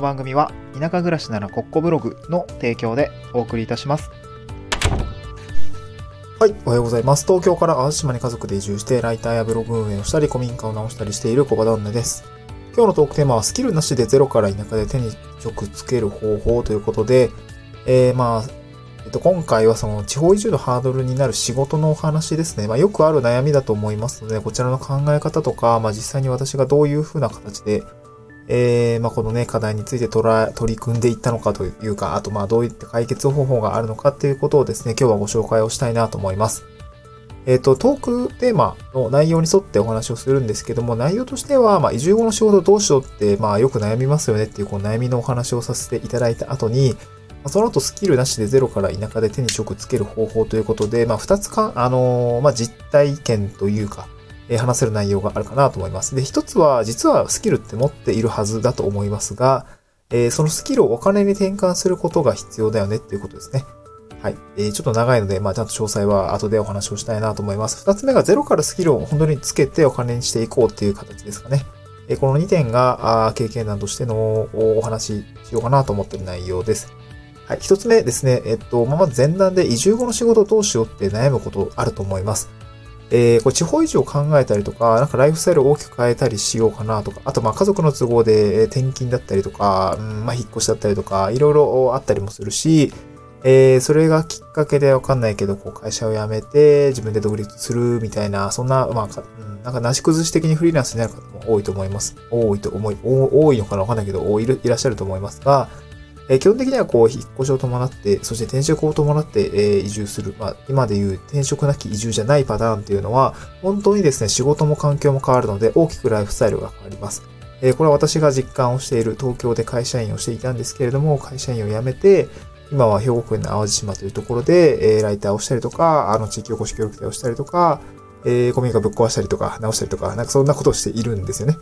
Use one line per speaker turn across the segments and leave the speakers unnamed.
の番組は田舎暮らしならコッコブログの提供でお送りいたします。はい、おはようございます。東京から淡路島に家族で移住して、ライターやブログ運営をしたり、古民家を直したりしている小場旦那です。今日のトークテーマは、スキルなしでゼロから田舎で手に職つける方法ということで、えー、まあ、えっと、今回はその地方移住のハードルになる仕事のお話ですね。まあ、よくある悩みだと思いますので、こちらの考え方とか、まあ、実際に私がどういう風な形で、えー、まあ、このね、課題について取ら取り組んでいったのかというか、あと、まあ、どういった解決方法があるのかっていうことをですね、今日はご紹介をしたいなと思います。えっ、と、トークテーマの内容に沿ってお話をするんですけども、内容としては、まあ、移住後の仕事どうしようって、まあ、よく悩みますよねっていう、こう、悩みのお話をさせていただいた後に、その後スキルなしでゼロから田舎で手に職つける方法ということで、まあ、二つか、あのー、まあ、実体験というか、え、話せる内容があるかなと思います。で、一つは、実はスキルって持っているはずだと思いますが、え、そのスキルをお金に転換することが必要だよねっていうことですね。はい。えー、ちょっと長いので、まあ、ちゃんと詳細は後でお話をしたいなと思います。二つ目がゼロからスキルを本当につけてお金にしていこうっていう形ですかね。えー、この2点が、あ経験談としてのお話ししようかなと思ってる内容です。はい。一つ目ですね。えっと、まあ、まず前段で移住後の仕事をどうしようって悩むことあると思います。えー、これ地方移住を考えたりとか、なんかライフスタイルを大きく変えたりしようかなとか、あとまあ家族の都合で転勤だったりとか、うん、まあ引っ越しだったりとか、いろいろあったりもするし、えー、それがきっかけでわかんないけど、こう会社を辞めて自分で独立するみたいな、そんな、まあ、うん、なんかなし崩し的にフリーランスになる方も多いと思います。多いと思い、多いのかなわかんないけど、いらっしゃると思いますが、えー、基本的にはこう、引っ越しを伴って、そして転職を伴って、え、移住する。まあ、今でいう転職なき移住じゃないパターンっていうのは、本当にですね、仕事も環境も変わるので、大きくライフスタイルが変わります。え、これは私が実感をしている東京で会社員をしていたんですけれども、会社員を辞めて、今は兵庫県の淡路島というところで、えー、ライターをしたりとか、あの、地域おこし協力隊をしたりとか、えー、ゴミがぶっ壊したりとか、直したりとか、なんかそんなことをしているんですよね。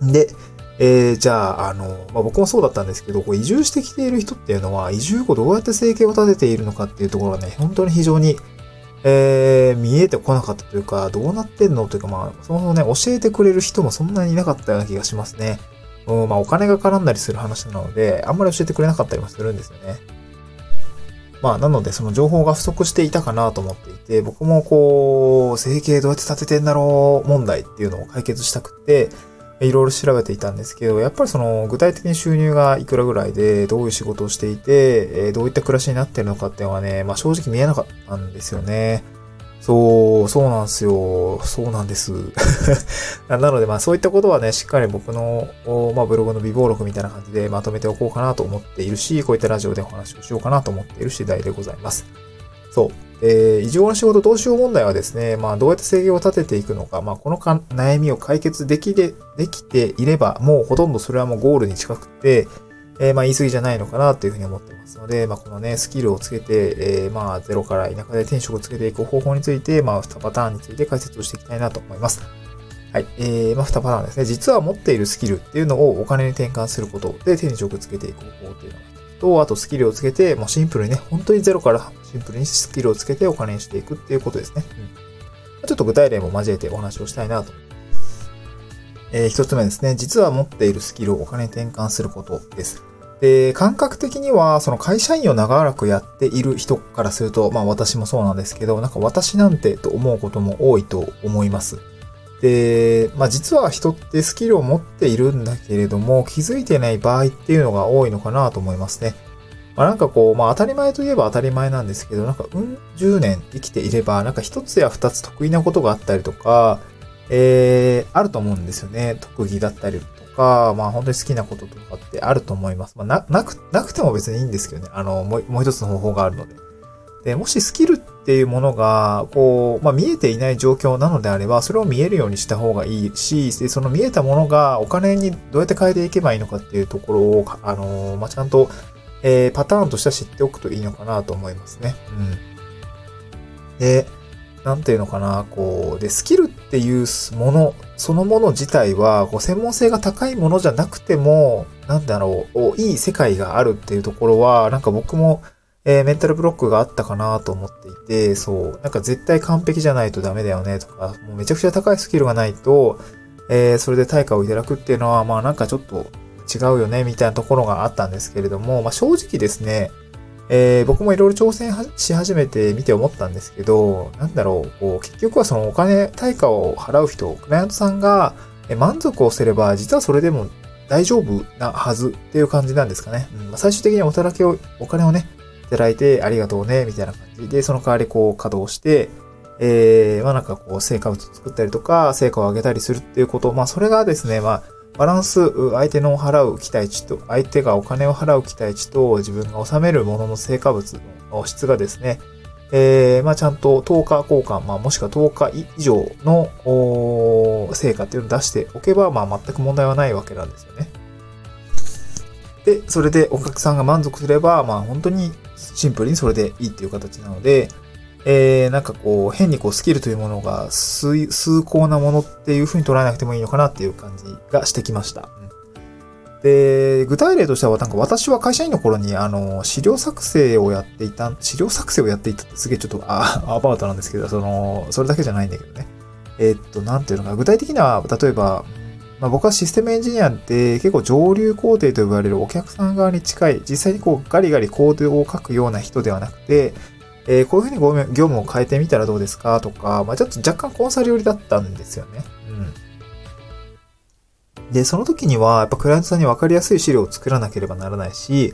うん。で、えー、じゃあ、あの、まあ、僕もそうだったんですけど、こう移住してきている人っていうのは、移住後どうやって生計を立てているのかっていうところがね、本当に非常に、えー、見えてこなかったというか、どうなってんのというか、まあ、そもそもね、教えてくれる人もそんなにいなかったような気がしますね。うん、まあ、お金が絡んだりする話なので、あんまり教えてくれなかったりもするんですよね。まあ、なので、その情報が不足していたかなと思っていて、僕もこう、生計どうやって立ててんだろう問題っていうのを解決したくて、いろいろ調べていたんですけど、やっぱりその具体的に収入がいくらぐらいで、どういう仕事をしていて、どういった暮らしになってるのかっていうのはね、まあ正直見えなかったんですよね。そう、そうなんですよ。そうなんです。なのでまあそういったことはね、しっかり僕の、まあブログの微暴録みたいな感じでまとめておこうかなと思っているし、こういったラジオでお話をしようかなと思っている次第でございます。そう。えー、異常な仕事どうしよう問題はですね、まあどうやって制限を立てていくのか、まあこのか悩みを解決できで、できていれば、もうほとんどそれはもうゴールに近くて、えー、まあ言い過ぎじゃないのかなというふうに思ってますので、まあこのね、スキルをつけて、えー、まあゼロから田舎で転職をつけていく方法について、まあ2パターンについて解説をしていきたいなと思います。はい。えー、まあ2パターンですね。実は持っているスキルっていうのをお金に転換することで手に職つけていく方法っていうのがと、あとスキルをつけて、もうシンプルにね、本当にゼロからシンプルにスキルをつけてお金にしていくっていうことですね。うん、ちょっと具体例も交えてお話をしたいなと。えー、一つ目ですね。実は持っているスキルをお金に転換することです。で、感覚的には、その会社員を長らくやっている人からすると、まあ私もそうなんですけど、なんか私なんてと思うことも多いと思います。で、まあ実は人ってスキルを持っているんだけれども、気づいてない場合っていうのが多いのかなと思いますね。まあなんかこう、まあ当たり前といえば当たり前なんですけど、なんかうん十年生きていれば、なんか一つや二つ得意なことがあったりとか、えー、あると思うんですよね。特技だったりとか、まあ本当に好きなこととかってあると思います。まあな、なく、なくても別にいいんですけどね。あの、もうもう一つの方法があるので。で、もしスキルっっていうものが、こう、まあ、見えていない状況なのであれば、それを見えるようにした方がいいし、で、その見えたものがお金にどうやって変えていけばいいのかっていうところを、あの、まあ、ちゃんと、えー、パターンとしては知っておくといいのかなと思いますね。うん。で、なんていうのかな、こう、で、スキルっていうもの、そのもの自体は、こう、専門性が高いものじゃなくても、なんだろう、いい世界があるっていうところは、なんか僕も、えー、メンタルブロックがあったかなと思っていて、そう、なんか絶対完璧じゃないとダメだよねとか、もうめちゃくちゃ高いスキルがないと、えー、それで対価をいただくっていうのは、まあなんかちょっと、違うよね、みたいなところがあったんですけれども、まあ、正直ですね、えー、僕もいろいろ挑戦し始めてみて思ったんですけど、なんだろう、こう、結局はそのお金、対価を払う人、クライアントさんが満足をすれば、実はそれでも大丈夫なはずっていう感じなんですかね。うんまあ、最終的にお働きを、お金をね、いただいてありがとうね、みたいな感じで、その代わりこう稼働して、えー、まあなんかこう成果物を作ったりとか、成果を上げたりするっていうこと、まあそれがですね、まあバランス、相手の払う期待値と、相手がお金を払う期待値と自分が納めるものの成果物の質がですね、えー、まあちゃんと10日交換、まあもしくは10日以上の成果っていうのを出しておけば、まあ全く問題はないわけなんですよね。で、それでお客さんが満足すれば、まあ本当にシンプルにそれでいいっていう形なので、えー、なんかこう、変にこう、スキルというものが数、数高なものっていう風に捉えなくてもいいのかなっていう感じがしてきました。で、具体例としては、なんか私は会社員の頃に、あの、資料作成をやっていた、資料作成をやっていたってすげえちょっと、あ、アバウトなんですけど、その、それだけじゃないんだけどね。えー、っと、なんていうのか、具体的には、例えば、まあ、僕はシステムエンジニアって結構上流工程と呼ばれるお客さん側に近い、実際にこうガリガリコードを書くような人ではなくて、えー、こういうふうに業務を変えてみたらどうですかとか、まあ、ちょっと若干コンサル寄りだったんですよね。うん。で、その時には、やっぱクライアントさんに分かりやすい資料を作らなければならないし、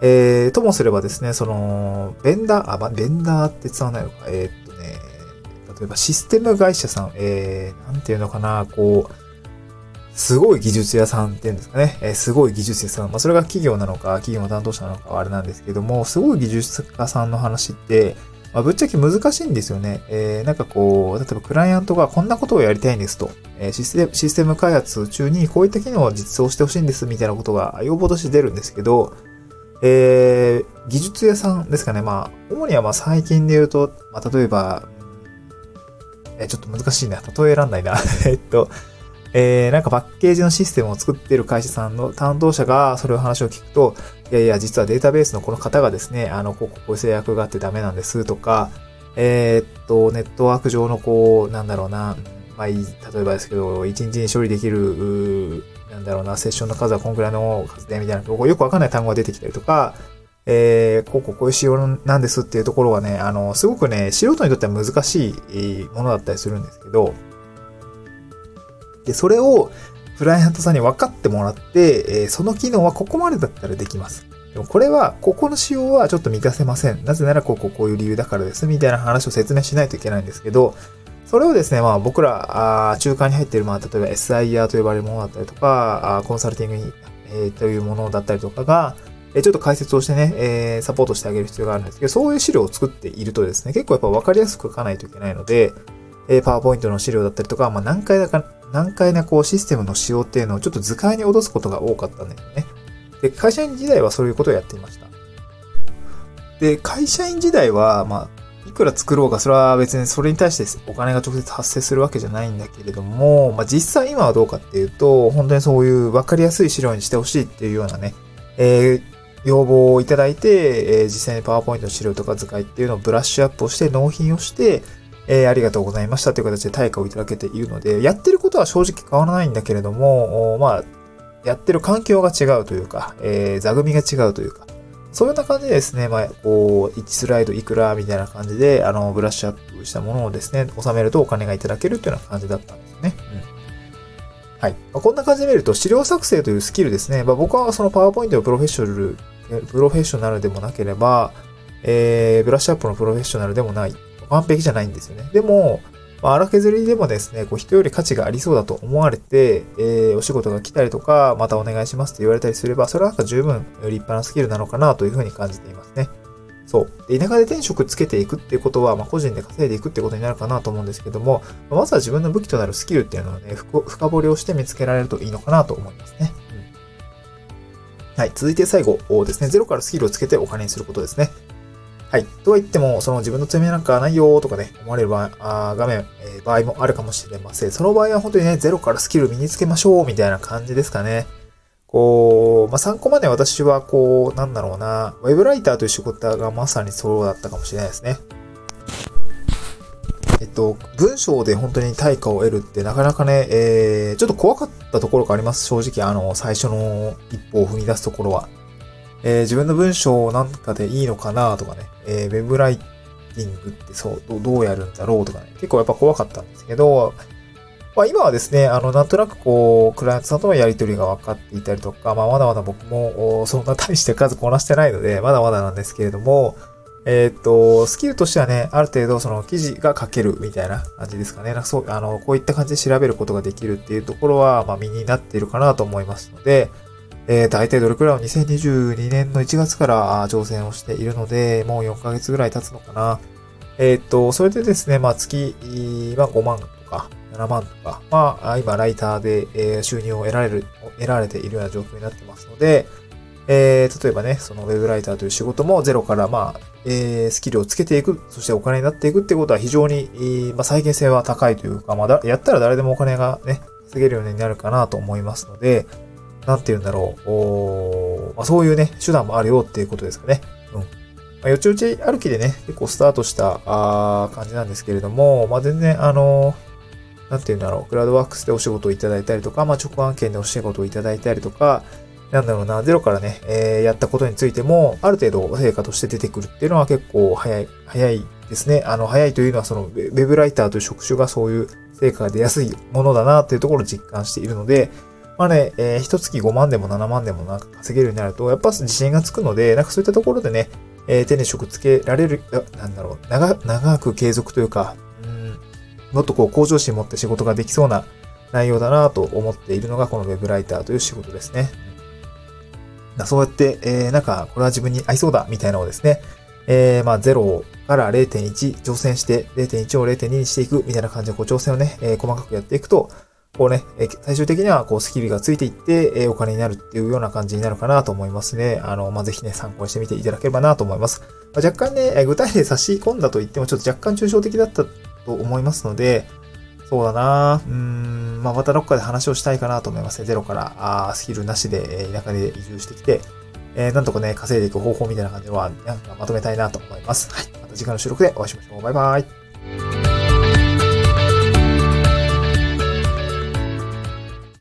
えー、ともすればですね、その、ベンダー、あ、まベンダーって伝わらないのか、えー、っとね、例えばシステム会社さん、えー、なんていうのかな、こう、すごい技術屋さんっていうんですかね。えー、すごい技術屋さん。まあ、それが企業なのか、企業の担当者なのかはあれなんですけども、すごい技術家さんの話って、まあ、ぶっちゃけ難しいんですよね。えー、なんかこう、例えばクライアントがこんなことをやりたいんですと。えー、システム、システム開発中にこういった機能を実装してほしいんですみたいなことが要望として出るんですけど、えー、技術屋さんですかね。まあ、主にはまあ最近で言うと、まあ、例えば、えー、ちょっと難しいな。例えらんないな。えっと、えー、なんかパッケージのシステムを作っている会社さんの担当者がそれを話を聞くと、いやいや、実はデータベースのこの方がですね、あの、こう、こういう制約があってダメなんですとか、えー、っと、ネットワーク上のこう、なんだろうな、まあ、例えばですけど、1日に処理できる、なんだろうな、セッションの数はこんくらいの数でみたいな、よくわかんない単語が出てきたりとか、えー、こうこうこういう仕様なんですっていうところはね、あの、すごくね、素人にとっては難しいものだったりするんですけど、で、それをクライアントさんに分かってもらって、え、その機能はここまでだったらできます。でもこれは、ここの仕様はちょっと満たせません。なぜならこうこうこういう理由だからです。みたいな話を説明しないといけないんですけど、それをですね、まあ僕ら、あ中間に入っている、まあ例えば SIR と呼ばれるものだったりとか、あコンサルティングに、えー、というものだったりとかが、えちょっと解説をしてね、えー、サポートしてあげる必要があるんですけど、そういう資料を作っているとですね、結構やっぱ分かりやすく書かないといけないので、えー、パワーポイントの資料だったりとか、まあ何回だか、難解なこうシステムの仕様っていうのをちょっと図解に落とすことが多かったんですよね。で、会社員時代はそういうことをやっていました。で、会社員時代は、まあ、いくら作ろうが、それは別にそれに対してお金が直接発生するわけじゃないんだけれども、まあ実際今はどうかっていうと、本当にそういう分かりやすい資料にしてほしいっていうようなね、えー、要望をいただいて、えー、実際にパワーポイントの資料とか図解っていうのをブラッシュアップをして、納品をして、えー、ありがとうございましたという形で対価をいただけているので、やってることは正直変わらないんだけれども、まあ、やってる環境が違うというか、えー、座組が違うというか、そういうような感じでですね、まあ、こう、1スライドいくらみたいな感じで、あの、ブラッシュアップしたものをですね、収めるとお金がいただけるというような感じだったんですね。うん。はい。ま、こんな感じで見ると、資料作成というスキルですね。まあ、僕はそのパワーポイントのプロフェッショナル、プロフェッショナルでもなければ、えー、ブラッシュアップのプロフェッショナルでもない。完璧じゃないんですよね。でも、まあ、荒削りでもですね、こう人より価値がありそうだと思われて、えー、お仕事が来たりとか、またお願いしますって言われたりすれば、それはなんか十分立派なスキルなのかなというふうに感じていますね。そう。で田舎で転職つけていくっていうことは、まあ、個人で稼いでいくってことになるかなと思うんですけども、まずは自分の武器となるスキルっていうのをね、深掘りをして見つけられるといいのかなと思いますね。うん、はい。続いて最後ですね、ゼロからスキルをつけてお金にすることですね。はい。とは言っても、その自分の強みなんかないよとかね、思われる場合あ画面、えー、場合もあるかもしれません。その場合は本当にね、ゼロからスキル身につけましょうみたいな感じですかね。こう、まあ、参考まで私はこう、なんだろうな、ウェブライターという仕事がまさにそうだったかもしれないですね。えっと、文章で本当に対価を得るってなかなかね、えー、ちょっと怖かったところがあります。正直、あの、最初の一歩を踏み出すところは。えー、自分の文章なんかでいいのかなとかね、えー、ウェブライティングってそうど、どうやるんだろうとかね、結構やっぱ怖かったんですけど、まあ今はですね、あの、なんとなくこう、クライアントさんとのやりとりが分かっていたりとか、まあまだまだ僕もそんな大して数こなしてないので、まだまだなんですけれども、えっ、と、スキルとしてはね、ある程度その記事が書けるみたいな感じですかね。なんかそう、あの、こういった感じで調べることができるっていうところは、まあ身になっているかなと思いますので、えー、大体どれくらい？を2022年の1月から挑戦をしているので、もう4ヶ月ぐらい経つのかな。えっ、と、それでですね、まあ月、まあ5万とか7万とか、まあ今ライターで、収入を得られる、得られているような状況になってますので、えー、例えばね、そのウェブライターという仕事もゼロからまあ、えー、スキルをつけていく、そしてお金になっていくってことは非常に、まあ、再現性は高いというか、まあ、やったら誰でもお金がね、稼げるようになるかなと思いますので、なんて言うんだろう、おまあ、そういうね、手段もあるよっていうことですかね。うん。まあ、よちよち歩きでね、結構スタートしたあ感じなんですけれども、まあ、全然、あのー、なんて言うんだろう、クラウドワークスでお仕事をいただいたりとか、まあ、直案件でお仕事をいただいたりとか、なんだろうな、ゼロからね、えー、やったことについても、ある程度成果として出てくるっていうのは結構早い、早いですね。あの、早いというのはその、ウェブライターという職種がそういう成果が出やすいものだなっていうところを実感しているので、まあね、えー、一月5万でも7万でもなんか稼げるようになると、やっぱ自信がつくので、なんかそういったところでね、えー、手に職つけられる、なんだろう、長、長く継続というか、うん、もっとこう向上心持って仕事ができそうな内容だなと思っているのがこのウェブライターという仕事ですね。そうやって、えー、なんか、これは自分に合いそうだ、みたいなのをですね、えー、まあ、0から0.1挑戦して、0.1を0.2にしていく、みたいな感じで、こう、挑戦をね、えー、細かくやっていくと、こうね、最終的にはこうスキルがついていって、お金になるっていうような感じになるかなと思いますね。あの、まあ、ぜひね、参考にしてみていただければなと思います。ま、若干ね、具体例差し込んだと言ってもちょっと若干抽象的だったと思いますので、そうだなうん、まあ、またどっかで話をしたいかなと思いますね。ゼロから、あスキルなしで田舎で移住してきて、えー、なんとかね、稼いでいく方法みたいな感じでは、なんかまとめたいなと思います。はい。また次回の収録でお会いしましょう。バイバイ。